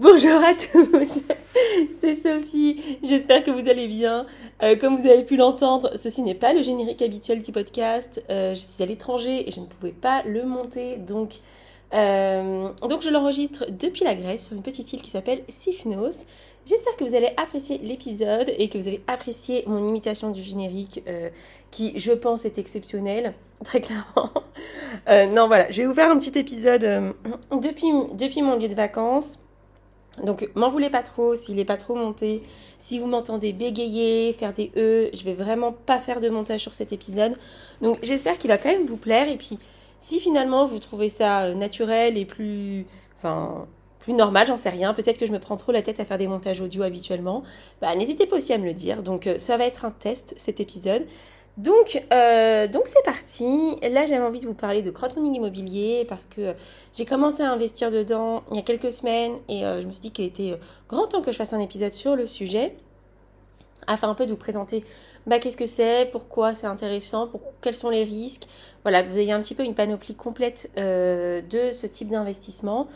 Bonjour à tous, c'est Sophie, j'espère que vous allez bien. Comme vous avez pu l'entendre, ceci n'est pas le générique habituel du podcast. Je suis à l'étranger et je ne pouvais pas le monter, donc euh, donc je l'enregistre depuis la Grèce sur une petite île qui s'appelle Sifnos. J'espère que vous allez apprécier l'épisode et que vous avez apprécié mon imitation du générique euh, qui je pense est exceptionnelle, très clairement. Euh, non voilà, je vais vous faire un petit épisode depuis, depuis mon lieu de vacances. Donc m'en voulez pas trop s'il n'est pas trop monté. Si vous m'entendez bégayer, faire des E, je vais vraiment pas faire de montage sur cet épisode. Donc j'espère qu'il va quand même vous plaire et puis si finalement vous trouvez ça euh, naturel et plus, normal, j'en sais rien, peut-être que je me prends trop la tête à faire des montages audio habituellement, bah, n'hésitez pas aussi à me le dire. Donc euh, ça va être un test cet épisode. Donc, euh, donc c'est parti. Là, j'avais envie de vous parler de crowdfunding immobilier parce que j'ai commencé à investir dedans il y a quelques semaines et je me suis dit qu'il était grand temps que je fasse un épisode sur le sujet afin un peu de vous présenter bah, qu'est-ce que c'est, pourquoi c'est intéressant, pour, quels sont les risques. Voilà, que vous ayez un petit peu une panoplie complète euh, de ce type d'investissement.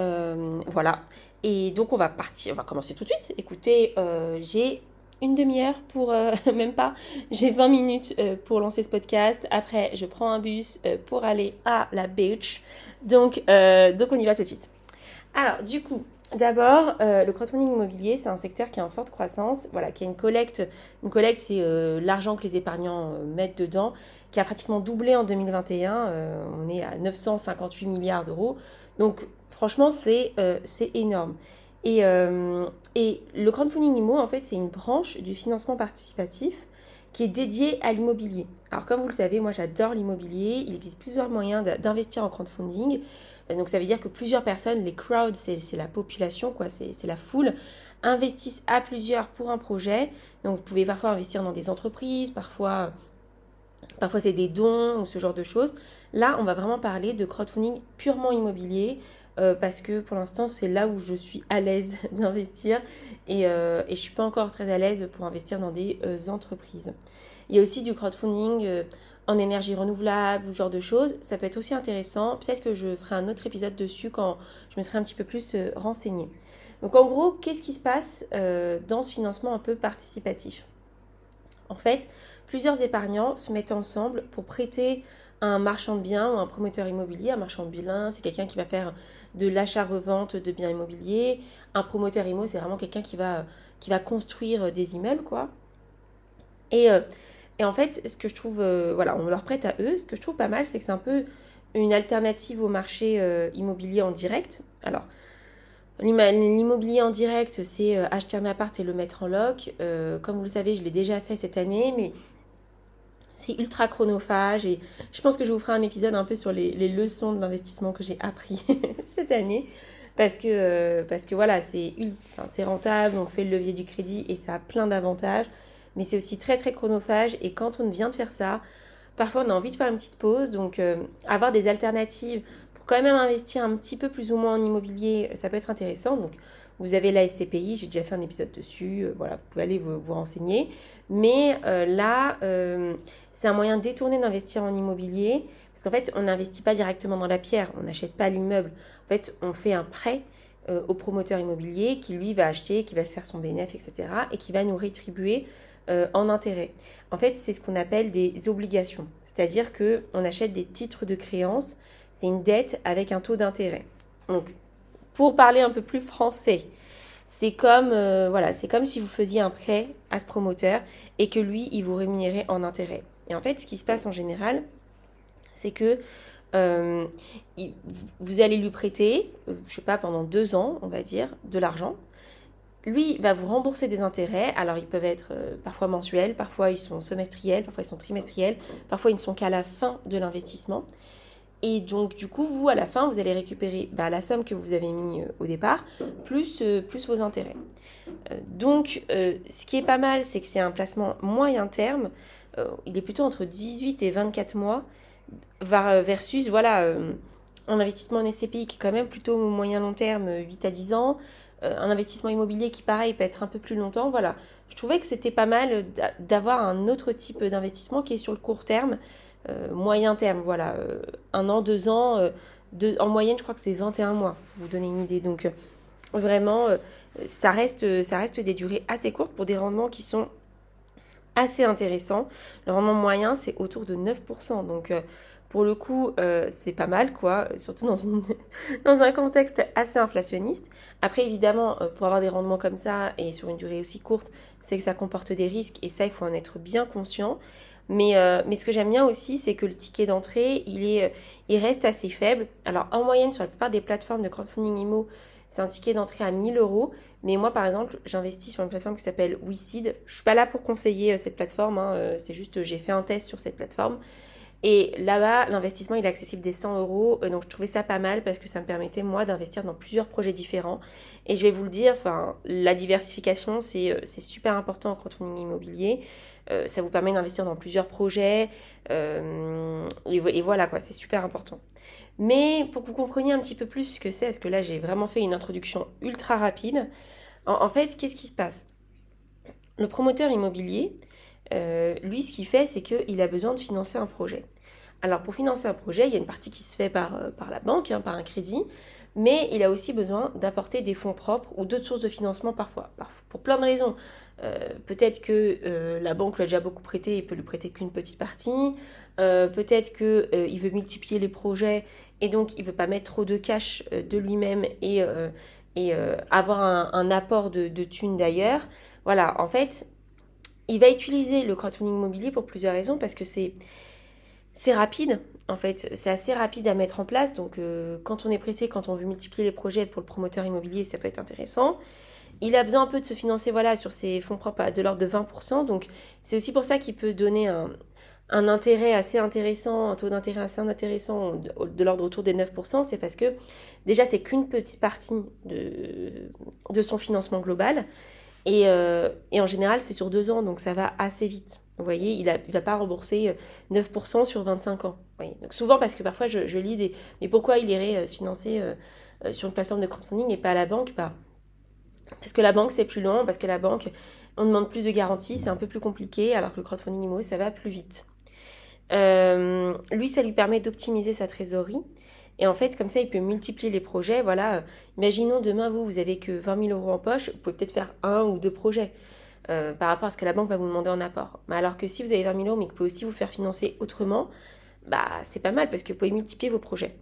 Euh, voilà. Et donc on va partir, on va commencer tout de suite. Écoutez, euh, j'ai une demi-heure pour, même pas, j'ai 20 minutes pour lancer ce podcast. Après, je prends un bus pour aller à la beach. Donc, donc on y va tout de suite. Alors, du coup, D'abord, euh, le crowdfunding immobilier, c'est un secteur qui est en forte croissance, voilà, qui a une collecte. Une collecte, c'est euh, l'argent que les épargnants euh, mettent dedans, qui a pratiquement doublé en 2021. on est à 958 milliards d'euros. Donc, franchement, c'est énorme. Et, et le crowdfunding immo, en fait, c'est une branche du financement participatif qui est dédiée à l'immobilier. Alors, comme vous le savez, moi, j'adore l'immobilier. Il existe plusieurs moyens d'investir en crowdfunding. Donc ça veut dire que plusieurs personnes, les crowds, c'est la population, quoi, c'est la foule, investissent à plusieurs pour un projet. Donc vous pouvez parfois investir dans des entreprises, parfois, parfois c'est des dons ou ce genre de choses. Là, on va vraiment parler de crowdfunding purement immobilier. Euh, parce que pour l'instant c'est là où je suis à l'aise d'investir et, euh, je suis pas encore très à l'aise pour investir dans des euh, entreprises. Il y a aussi du crowdfunding en énergie renouvelable ou ce genre de choses, ça peut être aussi intéressant. Peut-être que je ferai un autre épisode dessus quand je me serai un petit peu plus renseignée. Donc en gros, qu'est-ce qui se passe dans ce financement un peu participatif? En fait, plusieurs épargnants se mettent ensemble pour prêter un marchand de biens ou un promoteur immobilier. Un marchand de biens, c'est quelqu'un qui va faire de l'achat-revente de biens immobiliers. Un promoteur immo, c'est vraiment quelqu'un qui va, qui va construire des immeubles, quoi. Et euh, et en fait, ce que je trouve, euh, voilà, on leur prête à eux. Ce que je trouve pas mal, c'est que c'est un peu une alternative au marché euh, immobilier en direct. Alors, l'immobilier en direct, c'est euh, acheter un appart et le mettre en loc. comme vous le savez, je l'ai déjà fait cette année, mais c'est ultra chronophage et je pense que je vous ferai un épisode un peu sur les, leçons de l'investissement que j'ai appris cette année. Parce que que voilà c'est c'est rentable on fait le levier du crédit et ça a plein d'avantages. Mais c'est aussi très très chronophage et quand on vient de faire ça, parfois on a envie de faire une petite pause, donc euh, avoir des alternatives pour quand même investir un petit peu plus ou moins en immobilier, ça peut être intéressant. Donc vous avez la SCPI, j'ai déjà fait un épisode dessus, euh, voilà, vous pouvez aller vous, renseigner. Mais euh, là, c'est un moyen détourné d'investir en immobilier, parce qu'en fait, on n'investit pas directement dans la pierre, on n'achète pas l'immeuble. En fait, on fait un prêt au promoteur immobilier qui lui va acheter, qui va se faire son bénéfice, etc. et qui va nous rétribuer euh, en intérêt. En fait, c'est ce qu'on appelle des obligations, c'est-à-dire que on achète des titres de créance, c'est une dette avec un taux d'intérêt. Donc, pour parler un peu plus français, c'est comme euh, voilà, c'est comme si vous faisiez un prêt à ce promoteur et que lui, il vous rémunérait en intérêt. Et en fait, ce qui se passe en général, c'est que euh, vous allez lui prêter, je sais pas, pendant deux ans, on va dire, de l'argent lui va vous rembourser des intérêts. Alors ils peuvent être euh, parfois mensuels, parfois ils sont semestriels, parfois ils sont trimestriels, parfois ils ne sont qu'à la fin de l'investissement. Et donc du coup, vous, à la fin, vous allez récupérer bah, la somme que vous avez mis euh, au départ, plus, euh, vos intérêts. donc ce qui est pas mal, c'est que c'est un placement moyen terme. il est plutôt entre 18 et 24 mois, versus voilà, un investissement en SCPI qui est quand même plutôt moyen long terme, 8 à 10 ans. Euh, un investissement immobilier qui, pareil, peut être un peu plus longtemps. Voilà, je trouvais que c'était pas mal d'avoir un autre type d'investissement qui est sur le court terme. Moyen terme, voilà, un an, deux ans, en moyenne, je crois que c'est 21 mois, pour vous donner une idée. Donc, vraiment, ça, reste, ça reste des durées assez courtes pour des rendements qui sont assez intéressants. Le rendement moyen, c'est autour de 9%. Donc, pour le coup, euh, c'est pas mal, quoi, surtout dans, dans un contexte assez inflationniste. Après, évidemment, euh, pour avoir des rendements comme ça et sur une durée aussi courte, c'est que ça comporte des risques et ça, il faut en être bien conscient. Mais, euh, mais ce que j'aime bien aussi, c'est que le ticket d'entrée, il, est, il reste assez faible. Alors, en moyenne, sur la plupart des plateformes de crowdfunding IMO, c'est un ticket d'entrée à 1000 euros. Mais moi, par exemple, j'investis sur une plateforme qui s'appelle WeSeed. Je suis pas là pour conseiller cette plateforme. Hein, c'est juste, j'ai fait un test sur cette plateforme. Et là-bas, l'investissement, il est accessible des 100 euros. Euh, donc, je trouvais ça pas mal parce que ça me permettait, moi, d'investir dans plusieurs projets différents. Et je vais vous le dire, enfin, la diversification, c'est euh, super important en crowdfunding immobilier. Euh, ça vous permet d'investir dans plusieurs projets. et, voilà, quoi, c'est super important. Mais pour que vous compreniez un petit peu plus ce que c'est, parce que là, j'ai vraiment fait une introduction ultra rapide. en fait, qu'est-ce qui se passe? Le promoteur immobilier, euh, lui, ce qu'il fait, c'est qu'il a besoin de financer un projet. Alors, pour financer un projet, il y a une partie qui se fait par, euh, par la banque, hein, par un crédit, mais il a aussi besoin d'apporter des fonds propres ou d'autres sources de financement parfois, pour plein de raisons. Euh, peut-être que la banque lui a déjà beaucoup prêté et peut lui prêter qu'une petite partie. peut-être qu'il veut multiplier les projets et donc il veut pas mettre trop de cash de lui-même et, et avoir un, un, apport de, de thunes d'ailleurs. Voilà, en fait, il va utiliser le crowdfunding immobilier pour plusieurs raisons parce que c'est c'est rapide en fait, c'est assez rapide à mettre en place. Donc euh, quand on est pressé, quand on veut multiplier les projets pour le promoteur immobilier, ça peut être intéressant. Il a besoin un peu de se financer voilà sur ses fonds propres de l'ordre de 20%. Donc c'est aussi pour ça qu'il peut donner un, un intérêt assez intéressant, un taux d'intérêt assez intéressant de, l'ordre autour des 9%, c'est parce que déjà c'est qu'une petite partie de, de son financement global. Euh, et, en général, c'est sur deux ans, donc ça va assez vite. Vous voyez, il ne va pas rembourser 9% euh, sur 25 ans. Donc souvent, parce que parfois, je, lis des... Mais pourquoi il irait euh, se financer sur une plateforme de crowdfunding et pas à la banque? Bah, Parce que la banque, c'est plus long, parce que la banque, on demande plus de garanties, c'est un peu plus compliqué, alors que le crowdfunding IMO, ça va plus vite. lui, ça lui permet d'optimiser sa trésorerie. Et en fait, comme ça, il peut multiplier les projets. Voilà, imaginons demain, vous, vous avez que 20 000 euros en poche, vous pouvez peut-être faire un ou deux projets euh, par rapport à ce que la banque va vous demander en apport. Mais alors que si vous avez 20 000 euros, mais que vous pouvez aussi vous faire financer autrement, bah, c'est pas mal parce que vous pouvez multiplier vos projets.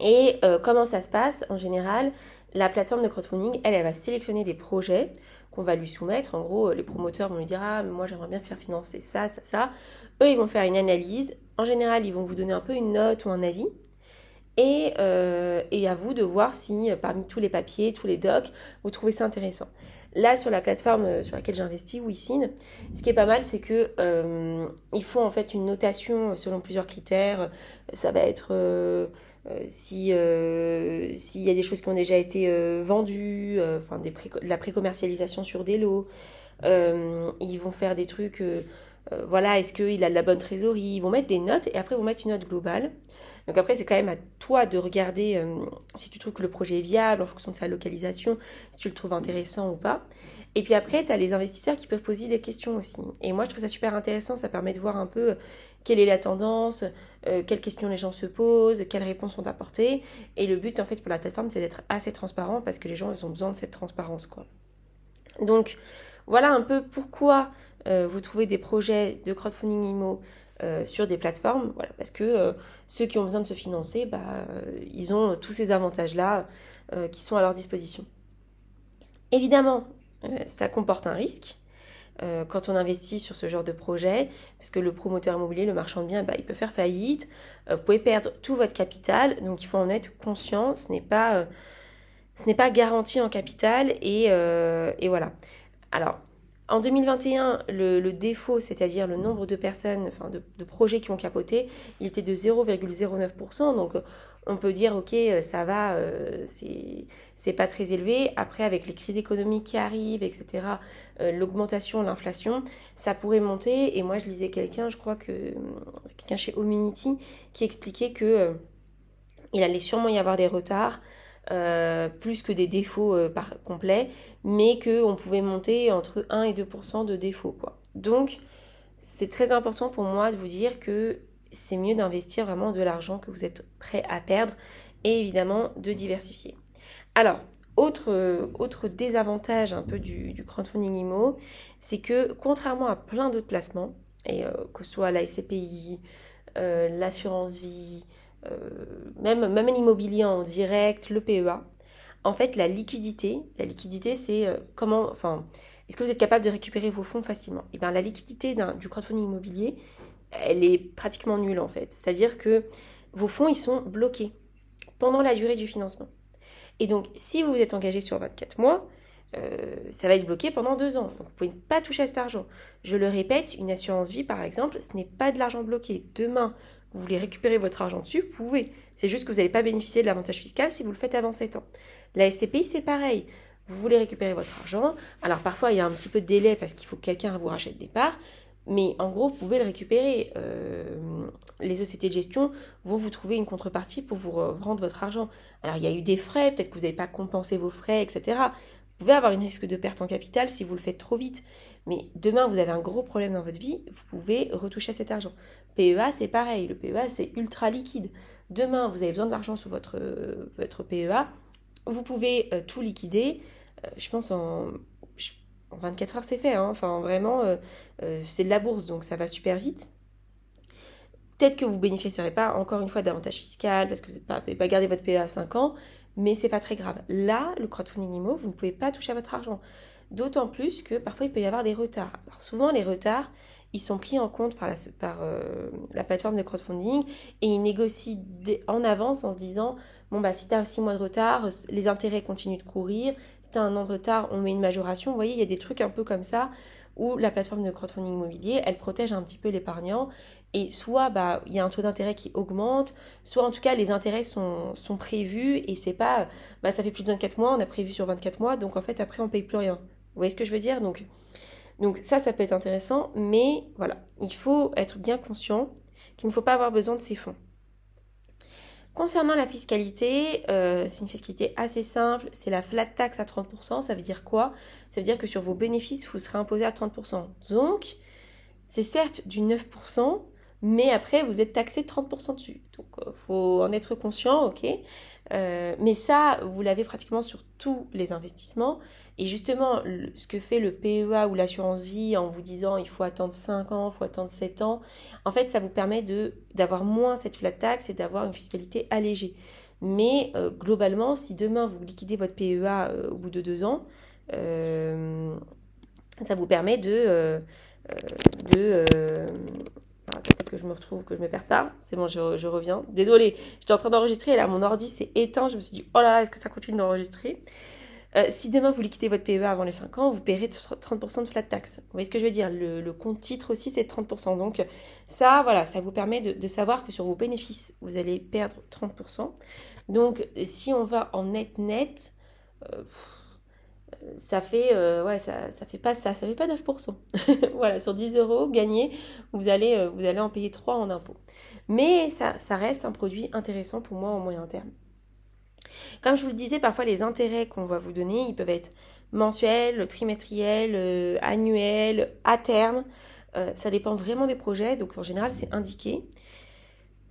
Et euh, comment ça se passe En général, la plateforme de crowdfunding, elle, elle va sélectionner des projets qu'on va lui soumettre. En gros, les promoteurs vont lui dire Ah, moi j'aimerais bien faire financer ça, ça, ça. Eux, ils vont faire une analyse. En général, ils vont vous donner un peu une note ou un avis. Et, euh, à vous de voir si parmi tous les papiers, tous les docs, vous trouvez ça intéressant. Là, sur la plateforme euh, sur laquelle j'investis, WeSyn, ce qui est pas mal, c'est que ils font en fait une notation selon plusieurs critères. Ça va être si s'il y a des choses qui ont déjà été vendues, de la pré-commercialisation sur des lots. ils vont faire des trucs euh, voilà, est-ce qu'il a de la bonne trésorerie? Ils vont mettre des notes et après ils vont mettre une note globale. Donc après, c'est quand même à toi de regarder euh, si tu trouves que le projet est viable en fonction de sa localisation, si tu le trouves intéressant ou pas. Et puis après, tu as les investisseurs qui peuvent poser des questions aussi. Et moi, je trouve ça super intéressant. Ça permet de voir un peu euh, quelle est la tendance, quelles questions les gens se posent, quelles réponses sont apportées. Et le but, en fait, pour la plateforme, c'est d'être assez transparent parce que les gens, ils ont besoin de cette transparence, quoi. Donc, voilà un peu pourquoi euh, vous trouvez des projets de crowdfunding IMO euh, sur des plateformes, voilà, parce que euh, ceux qui ont besoin de se financer, bah, ils ont tous ces avantages-là qui sont à leur disposition. Évidemment, ça comporte un risque quand on investit sur ce genre de projet, parce que le promoteur immobilier, le marchand de biens, bah, il peut faire faillite, vous pouvez perdre tout votre capital, donc il faut en être conscient, ce n'est pas, garanti en capital, et voilà. Alors, en 2021, le, défaut, c'est-à-dire le nombre de personnes, enfin de, projets qui ont capoté, il était de 0,09%. Donc on peut dire, ok, ça va, euh, c'est pas très élevé. Après, avec les crises économiques qui arrivent, etc., euh, l'augmentation, l'inflation, ça pourrait monter. Et moi, je lisais quelqu'un, je crois que quelqu'un chez Omunity, qui expliquait que euh, il allait sûrement y avoir des retards. Euh, plus que des défauts euh, par complets, mais qu'on pouvait monter entre 1 et 2% de défauts. Quoi. Donc, c'est très important pour moi de vous dire que c'est mieux d'investir vraiment de l'argent que vous êtes prêt à perdre et évidemment de diversifier. Alors, autre, autre désavantage un peu du, crowdfunding IMO, c'est que contrairement à plein d'autres placements, et euh, que ce soit la SCPI, euh, l'assurance vie, euh, même, même l'immobilier en direct, le PEA, en fait la liquidité, la liquidité c'est comment, enfin, est-ce que vous êtes capable de récupérer vos fonds facilement? Et eh bien la liquidité du crowdfunding immobilier, elle est pratiquement nulle en fait. C'est-à-dire que vos fonds, ils sont bloqués pendant la durée du financement. Et donc, si vous vous êtes engagé sur 24 mois, euh, ça va être bloqué pendant deux ans. Donc, vous pouvez pas toucher à cet argent. Je le répète, une assurance vie, par exemple, ce n'est pas de l'argent bloqué. Demain, vous voulez récupérer votre argent dessus, vous pouvez. C'est juste que vous n'allez pas bénéficier de l'avantage fiscal si vous le faites avant 7 ans. La SCPI, c'est pareil. Vous voulez récupérer votre argent. Alors, parfois, il y a un petit peu de délai parce qu'il faut que quelqu'un vous rachète des parts. Mais en gros, vous pouvez le récupérer. Euh, les sociétés de gestion vont vous trouver une contrepartie pour vous rendre votre argent. Alors, il y a eu des frais, peut-être que vous n'avez pas compensé vos frais, etc. Vous pouvez avoir un risque de perte en capital si vous le faites trop vite. Mais demain, vous avez un gros problème dans votre vie, vous pouvez retoucher cet argent. PEA, c'est pareil. Le PEA, c'est ultra liquide. Demain, vous avez besoin de l'argent sur votre, PEA. Vous pouvez euh, tout liquider. Euh, je pense en en 24 heures, c'est fait. Hein. Enfin, vraiment, euh, c'est de la bourse, donc ça va super vite. Peut-être que vous ne bénéficierez pas, encore une fois, d'avantages fiscal parce que vous n'avez pas, pas gardé votre PA à 5 ans, mais c'est pas très grave. Là, le crowdfunding IMO, vous ne pouvez pas toucher à votre argent. D'autant plus que parfois, il peut y avoir des retards. Alors, souvent, les retards, ils sont pris en compte par la, euh, la plateforme de crowdfunding et ils négocient en avance en se disant bon bah si tu as 6 mois de retard, les intérêts continuent de courir, si tu as un an de retard, on met une majoration. Vous voyez, il y a des trucs un peu comme ça où la plateforme de crowdfunding immobilier, elle protège un petit peu l'épargnant et soit bah il y a un taux d'intérêt qui augmente, soit en tout cas les intérêts sont, prévus et c'est pas bah ça fait plus de 24 mois, on a prévu sur 24 mois, donc en fait après on paye plus rien. Vous voyez ce que je veux dire? Donc donc ça ça peut être intéressant, mais voilà, il faut être bien conscient qu'il ne faut pas avoir besoin de ces fonds. Concernant la fiscalité, euh, c'est une fiscalité assez simple, c'est la flat tax à 30%. Ça veut dire quoi? Ça veut dire que sur vos bénéfices, vous serez imposé à 30%. Donc, c'est certes du 9%, mais après, vous êtes taxé 30% dessus. Donc, il euh, faut en être conscient, ok? Euh, Mais ça, vous l'avez pratiquement sur tous les investissements. Et justement, ce que fait le PEA ou l'assurance vie en vous disant il faut attendre 5 ans, il faut attendre 7 ans, en fait, ça vous permet d'avoir moins cette flat tax et d'avoir une fiscalité allégée. Mais euh, globalement, si demain vous liquidez votre PEA euh, au bout de 2 ans, euh, ça vous permet de... de ah, que je me retrouve, que je me perds pas. C'est bon, je, je reviens. Désolée, j'étais en train d'enregistrer et là, mon ordi s'est éteint. Je me suis dit, oh là là, est-ce que ça continue d'enregistrer? Euh, si demain vous liquidez votre PEA avant les 5 ans, vous paierez 30% de flat tax. Vous voyez ce que je veux dire? Le, compte titre aussi, c'est 30%. Donc ça, voilà, ça vous permet de, savoir que sur vos bénéfices, vous allez perdre 30%. Donc si on va en net net, euh, ça fait euh, ouais ça, fait pas ça ça fait pas 9% voilà sur 10 euros gagnés vous allez vous allez en payer 3 en impôts mais ça, ça reste un produit intéressant pour moi au moyen terme comme je vous le disais, parfois les intérêts qu'on va vous donner, ils peuvent être mensuels, trimestriels, euh, annuels, à terme. Euh, ça dépend vraiment des projets, donc en général c'est indiqué.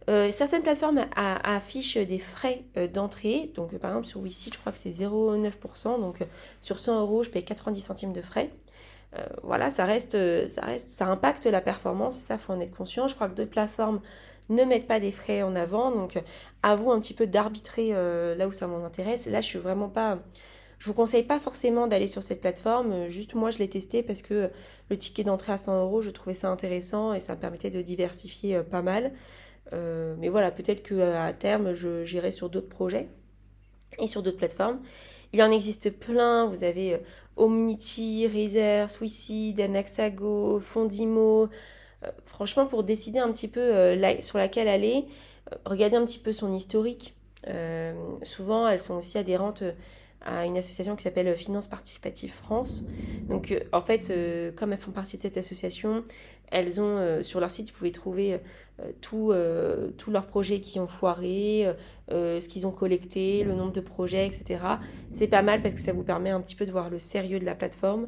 Euh, certaines plateformes affichent des frais d'entrée. Donc, par exemple, sur Wisi, je crois que c'est 0,9%. Donc, sur 100 euros, je paye 90 centimes de frais. Voilà, ça reste, ça reste, ça impacte la performance. Ça, faut en être conscient. Je crois que d'autres plateformes ne mettent pas des frais en avant. Donc, à vous un petit peu d'arbitrer euh, là où ça m'intéresse. Là, je suis vraiment pas. Je vous conseille pas forcément d'aller sur cette plateforme. Juste moi, je l'ai testé parce que le ticket d'entrée à 100 euros, je trouvais ça intéressant et ça me permettait de diversifier euh, pas mal. Euh, mais voilà, peut-être qu'à terme, j'irai sur d'autres projets et sur d'autres plateformes. Il en existe plein. Vous avez Omnity, Razer, Swissy, Anaxago, Fondimo. Euh, franchement, pour décider un petit peu euh, sur laquelle aller, euh, regardez un petit peu son historique. souvent, elles sont aussi adhérentes à une association qui s'appelle Finance Participative France. Donc, en fait, comme elles font partie de cette association, elles ont sur leur site, vous pouvez trouver tous leurs projets qui ont foiré, ce qu'ils ont collecté, le nombre de projets, etc. C'est pas mal parce que ça vous permet un petit peu de voir le sérieux de la plateforme.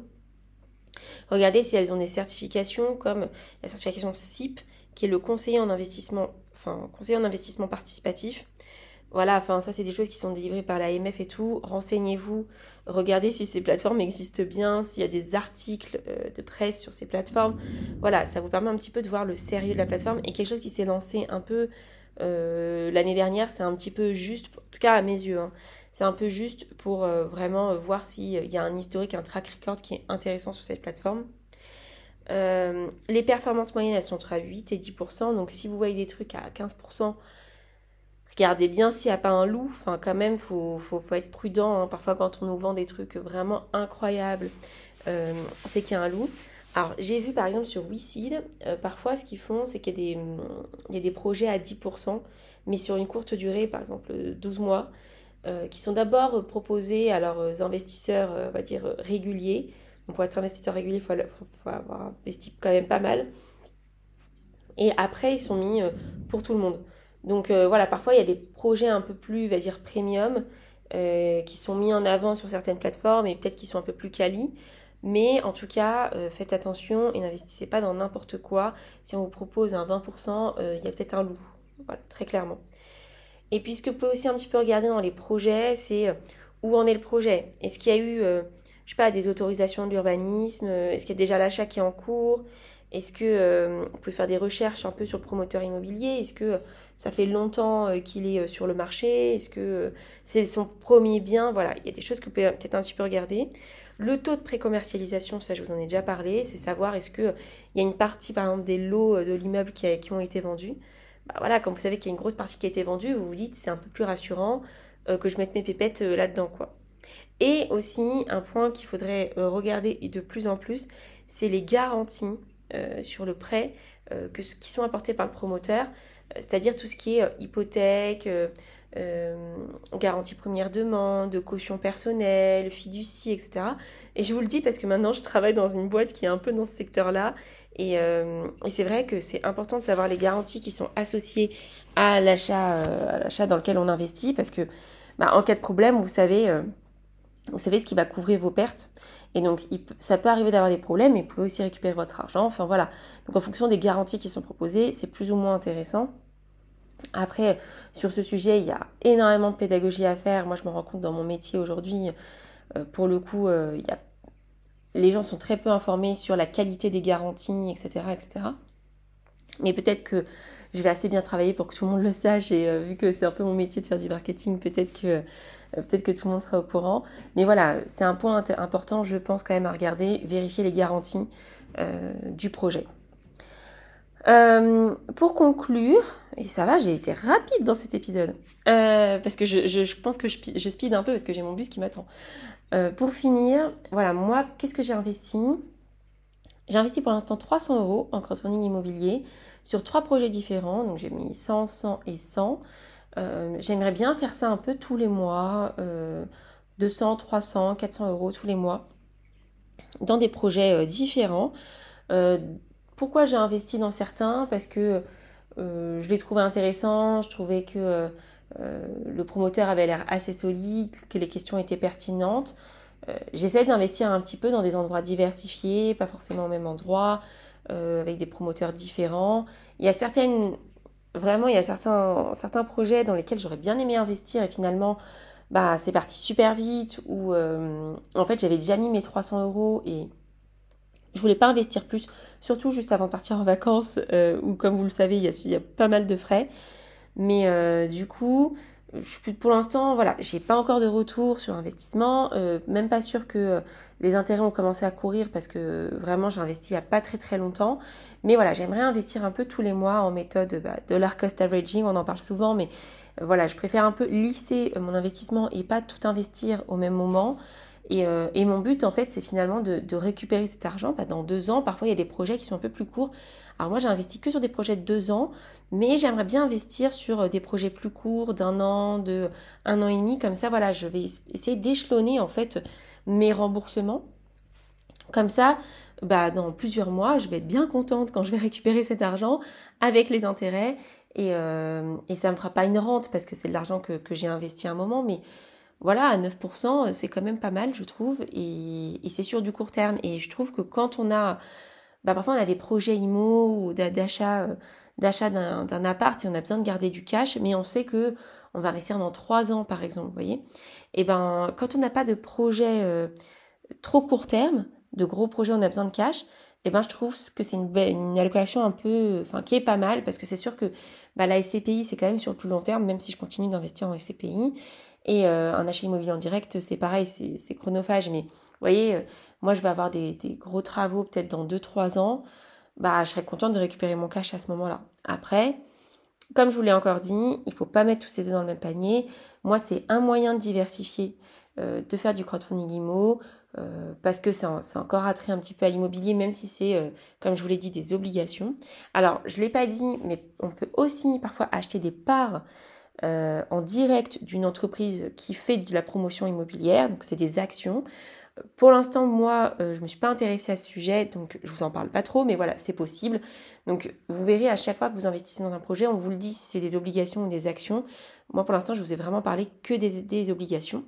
Regardez si elles ont des certifications comme la certification CIP, qui est le conseiller en investissement, enfin, conseiller en investissement participatif. Voilà, enfin, ça, c'est des choses qui sont délivrées par l'AMF et tout. Renseignez-vous, regardez si ces plateformes existent bien, s'il y a des articles euh, de presse sur ces plateformes. Voilà, ça vous permet un petit peu de voir le sérieux de la plateforme et quelque chose qui s'est lancé un peu euh, l'année dernière, c'est un petit peu juste, en tout cas à mes yeux, hein. c'est un peu juste pour euh, vraiment voir s'il y a un historique, un track record qui est intéressant sur cette plateforme. les performances moyennes, elles sont entre 8 et 10%, donc si vous voyez des trucs à 15%, Regardez bien s'il n'y a pas un loup. Enfin, quand même, faut, faut, être prudent. Hein. Parfois, quand on nous vend des trucs vraiment incroyables, euh, c'est qu'il y a un loup. Alors, j'ai vu par exemple sur WeSeed, euh, parfois ce qu'ils font, c'est qu'il y, a des projets à 10%, mais sur une courte durée, par exemple 12 mois, euh, qui sont d'abord proposés à leurs investisseurs, on va dire, réguliers. Donc, pour être investisseur régulier, il faut, faut, avoir investi quand même pas mal. Et après, ils sont mis pour tout le monde. Donc euh, voilà, parfois il y a des projets un peu plus, va dire, premium, euh, qui sont mis en avant sur certaines plateformes et peut-être qui sont un peu plus quali. Mais en tout cas, euh, faites attention et n'investissez pas dans n'importe quoi. Si on vous propose un 20%, il y a peut-être un loup. Voilà, très clairement. Et puis ce que vous pouvez aussi un petit peu regarder dans les projets, c'est où en est le projet? Est-ce qu'il y a eu, je sais pas, des autorisations d'urbanisme? Est-ce qu'il y a déjà l'achat qui est en cours? Est-ce que euh, vous faire des recherches un peu sur le promoteur immobilier? Est-ce que ça fait longtemps euh, qu'il est euh, sur le marché? Est-ce que c'est son premier bien? Voilà, il y a des choses que vous pouvez peut-être un petit peu regarder. Le taux de précommercialisation, ça je vous en ai déjà parlé, c'est savoir est-ce qu'il y a une partie par exemple des lots de l'immeuble qui, qui, ont été vendus? Bah voilà, quand vous savez qu'il y a une grosse partie qui a été vendue, vous vous dites c'est un peu plus rassurant que je mette mes pépettes là-dedans quoi. Et aussi un point qu'il faudrait regarder de plus en plus, c'est les garanties euh, sur le prêt euh, qui sont apportés par le promoteur, euh, c'est-à-dire tout ce qui est hypothèque, garantie première demande, caution personnelle, fiducie, etc. Et je vous le dis parce que maintenant je travaille dans une boîte qui est un peu dans ce secteur-là. Et, c'est vrai que c'est important de savoir les garanties qui sont associées à l'achat dans lequel on investit parce que bah, en cas de problème, vous savez vous savez ce qui va couvrir vos pertes. Et donc, ça peut arriver d'avoir des problèmes, mais vous pouvez aussi récupérer votre argent. Enfin voilà. Donc, en fonction des garanties qui sont proposées, c'est plus ou moins intéressant. Après, sur ce sujet, il y a énormément de pédagogie à faire. Moi, je me rends compte dans mon métier aujourd'hui, euh, pour le coup, euh, il y a... les gens sont très peu informés sur la qualité des garanties, etc., etc. Mais peut-être que je vais assez bien travailler pour que tout le monde le sache et euh, vu que c'est un peu mon métier de faire du marketing, peut-être que euh, peut-être que tout le monde sera au courant. Mais voilà, c'est un point important, je pense quand même à regarder, vérifier les garanties euh, du projet. pour conclure, et ça va, j'ai été rapide dans cet épisode, parce que je, pense que je, speed un peu parce que j'ai mon bus qui m'attend. pour finir, voilà, moi, qu'est-ce que j'ai investi? J'ai investi pour l'instant 300 euros en crowdfunding immobilier sur trois projets différents. Donc j'ai mis 100, 100 et 100. Euh, j'aimerais bien faire ça un peu tous les mois, 200, 300, 400 euros tous les mois, dans des projets euh, différents. Euh, pourquoi j'ai investi dans certains? Parce que je les trouvais intéressants, je trouvais que le promoteur avait l'air assez solide, que les questions étaient pertinentes. J'essaie d'investir un petit peu dans des endroits diversifiés, pas forcément au même endroit. Euh, avec des promoteurs différents. Il y a certaines, vraiment, il y a certains, certains projets dans lesquels j'aurais bien aimé investir et finalement, bah, c'est parti super vite ou euh, en fait, j'avais déjà mis mes 300 euros et je voulais pas investir plus, surtout juste avant de partir en vacances euh, où, comme vous le savez, il y y a pas mal de frais. Mais du coup, pour l'instant, voilà, j'ai pas encore de retour sur investissement, euh, même pas sûr que euh, les intérêts ont commencé à courir parce que vraiment j'ai investi il y a pas très très longtemps. Mais voilà, j'aimerais investir un peu tous les mois en méthode bah, dollar cost averaging, on en parle souvent, mais euh, voilà, je préfère un peu lisser mon investissement et pas tout investir au même moment. Et, et mon but en fait, c'est finalement de, de, récupérer cet argent bah, dans deux ans. Parfois, il y a des projets qui sont un peu plus courts. Alors moi, j'ai investi que sur des projets de deux ans, mais j'aimerais bien investir sur euh, des projets plus courts, d'un an, de un an et demi. Comme ça, voilà, je vais essayer d'échelonner en fait mes remboursements. Comme ça, bah, dans plusieurs mois, je vais être bien contente quand je vais récupérer cet argent avec les intérêts. Et, euh, et ça me fera pas une rente parce que c'est de l'argent que, que j'ai investi à un moment, mais voilà, à 9%, c'est quand même pas mal, je trouve, et, c'est sur du court terme. Et je trouve que quand on a, bah, parfois on a des projets IMO ou d'achat, euh, d'achat d'un appart et on a besoin de garder du cash, mais on sait que on va investir dans trois ans, par exemple, vous voyez. Et ben, quand on n'a pas de projet euh, trop court terme, de gros projets, on a besoin de cash, et ben je trouve que c'est une, allocation un peu, enfin qui est pas mal parce que c'est sûr que bah, la SCPI c'est quand même sur le plus long terme, même si je continue d'investir en SCPI. Et euh, un achat immobilier en direct, c'est pareil, c'est chronophage. Mais vous voyez, euh, moi je vais avoir des, des gros travaux peut-être dans 2-3 ans. Bah, je serais contente de récupérer mon cash à ce moment-là. Après, comme je vous l'ai encore dit, il faut pas mettre tous ses œufs dans le même panier. Moi, c'est un moyen de diversifier, euh, de faire du crowdfunding IMO, euh, parce que c'est encore attrait un petit peu à l'immobilier, même si c'est, euh, comme je vous l'ai dit, des obligations. Alors, je ne l'ai pas dit, mais on peut aussi parfois acheter des parts euh, en direct d'une entreprise qui fait de la promotion immobilière, donc c'est des actions. Pour l'instant, moi, je ne me suis pas intéressée à ce sujet, donc je vous en parle pas trop, mais voilà, c'est possible. Donc, vous verrez à chaque fois que vous investissez dans un projet, on vous le dit si c'est des obligations ou des actions. Moi, pour l'instant, je vous ai vraiment parlé que des obligations.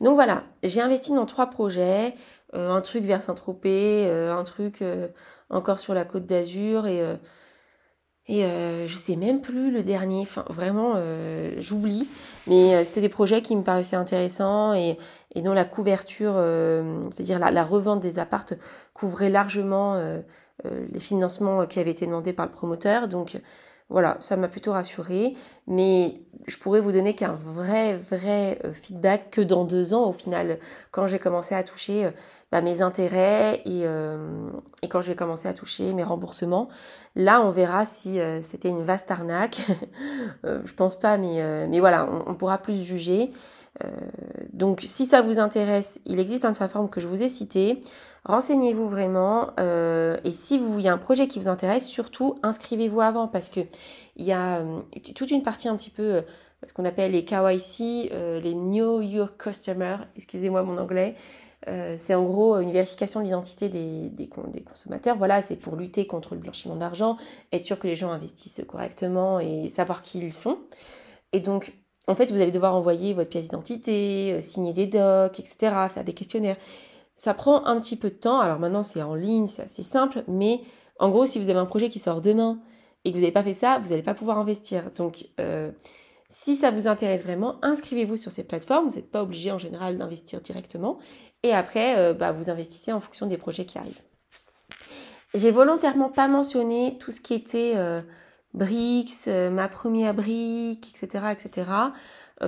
Donc voilà, j'ai investi dans trois projets, euh, un truc vers Saint-Tropez, euh, un truc euh, encore sur la côte d'Azur et et je sais même plus le dernier, enfin vraiment j'oublie, mais c'était des projets qui me paraissaient intéressants et, et dont la couverture, c'est-à-dire la, revente des appartes couvrait largement les financements qui avaient été demandés par le promoteur. Donc voilà, ça m'a plutôt rassurée, mais je pourrais vous donner qu'un vrai, vrai euh, feedback que dans deux ans, au final, quand j'ai commencé à toucher euh, bah, mes intérêts et, euh, et, quand j'ai commencé à toucher mes remboursements. Là, on verra si c'était une vaste arnaque. je pense pas, mais, mais voilà, on pourra plus juger. Donc, si ça vous intéresse, il existe plein de plateformes que je vous ai citées. Renseignez-vous vraiment euh, et si vous, il y a un projet qui vous intéresse, surtout inscrivez-vous avant parce que il y a euh, toute une partie un petit peu euh, ce qu'on appelle les KYC, les Know Your Customer, excusez-moi mon anglais. c'est en gros une vérification de l'identité des, des, des, consommateurs. Voilà, c'est pour lutter contre le blanchiment d'argent, être sûr que les gens investissent correctement et savoir qui ils sont. Et donc, en fait, vous allez devoir envoyer votre pièce d'identité, signer des docs, etc., faire des questionnaires. Ça prend un petit peu de temps. Alors maintenant, c'est en ligne, c'est assez simple, mais en gros, si vous avez un projet qui sort demain et que vous n'avez pas fait ça, vous n'allez pas pouvoir investir. Donc, euh, si ça vous intéresse vraiment, inscrivez-vous sur ces plateformes. Vous n'êtes pas obligé en général d'investir directement. Et après, euh, bah, vous investissez en fonction des projets qui arrivent. J'ai volontairement pas mentionné tout ce qui était euh, BRICS, ma première brique, etc., etc.,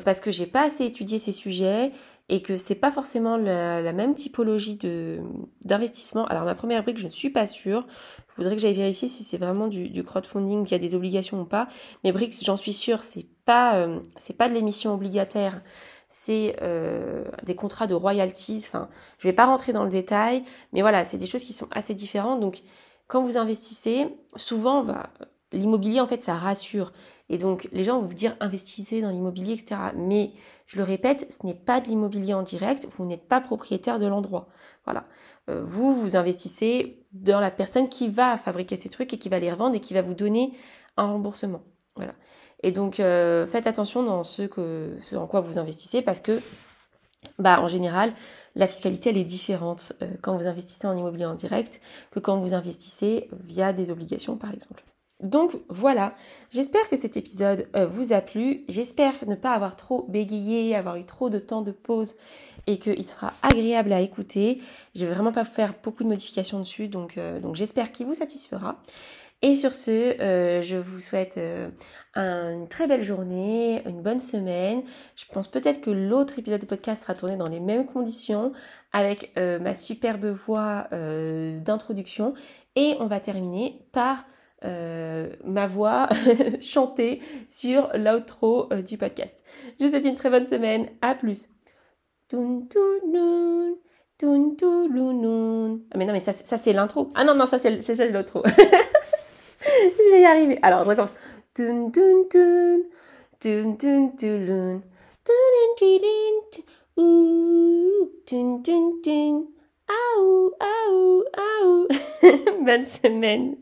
parce que j'ai pas assez étudié ces sujets et que c'est pas forcément la, même typologie de d'investissement. Alors ma première brique, je ne suis pas sûre. Je voudrais que j'aille vérifier si c'est vraiment du, crowdfunding, qu'il y a des obligations ou pas. Mais briques, j'en suis sûre, c'est pas euh, c'est pas de l'émission obligataire. C'est euh, des contrats de royalties. Enfin, je vais pas rentrer dans le détail, mais voilà, c'est des choses qui sont assez différentes. Donc, quand vous investissez, souvent, bah, l'immobilier, en fait, ça rassure. Et donc, les gens vont vous dire investissez dans l'immobilier, etc. Mais, je le répète, ce n'est pas de l'immobilier en direct. Vous n'êtes pas propriétaire de l'endroit. Voilà. Euh, vous, vous investissez dans la personne qui va fabriquer ces trucs et qui va les revendre et qui va vous donner un remboursement. Voilà. Et donc, euh, faites attention dans ce, que, en quoi vous investissez parce que, bah, en général, la fiscalité, elle est différente euh, quand vous investissez en immobilier en direct que quand vous investissez via des obligations, par exemple. Donc voilà, j'espère que cet épisode euh, vous a plu, j'espère ne pas avoir trop bégayé, avoir eu trop de temps de pause et qu'il sera agréable à écouter. Je vais vraiment pas faire beaucoup de modifications dessus, donc, euh, j'espère qu'il vous satisfera. Et sur ce, euh, je vous souhaite une très belle journée, une bonne semaine. Je pense peut-être que l'autre épisode de podcast sera tourné dans les mêmes conditions, avec ma superbe voix d'introduction. Et on va terminer par euh, ma voix chantée sur l'outro euh, du podcast. Je vous souhaite une très bonne semaine. À plus. Ah mais non, mais ça, ça c'est l'intro. Ah non, non, ça c'est, c'est, l'outro. je vais y arriver. Alors, je recommence. Bonne semaine.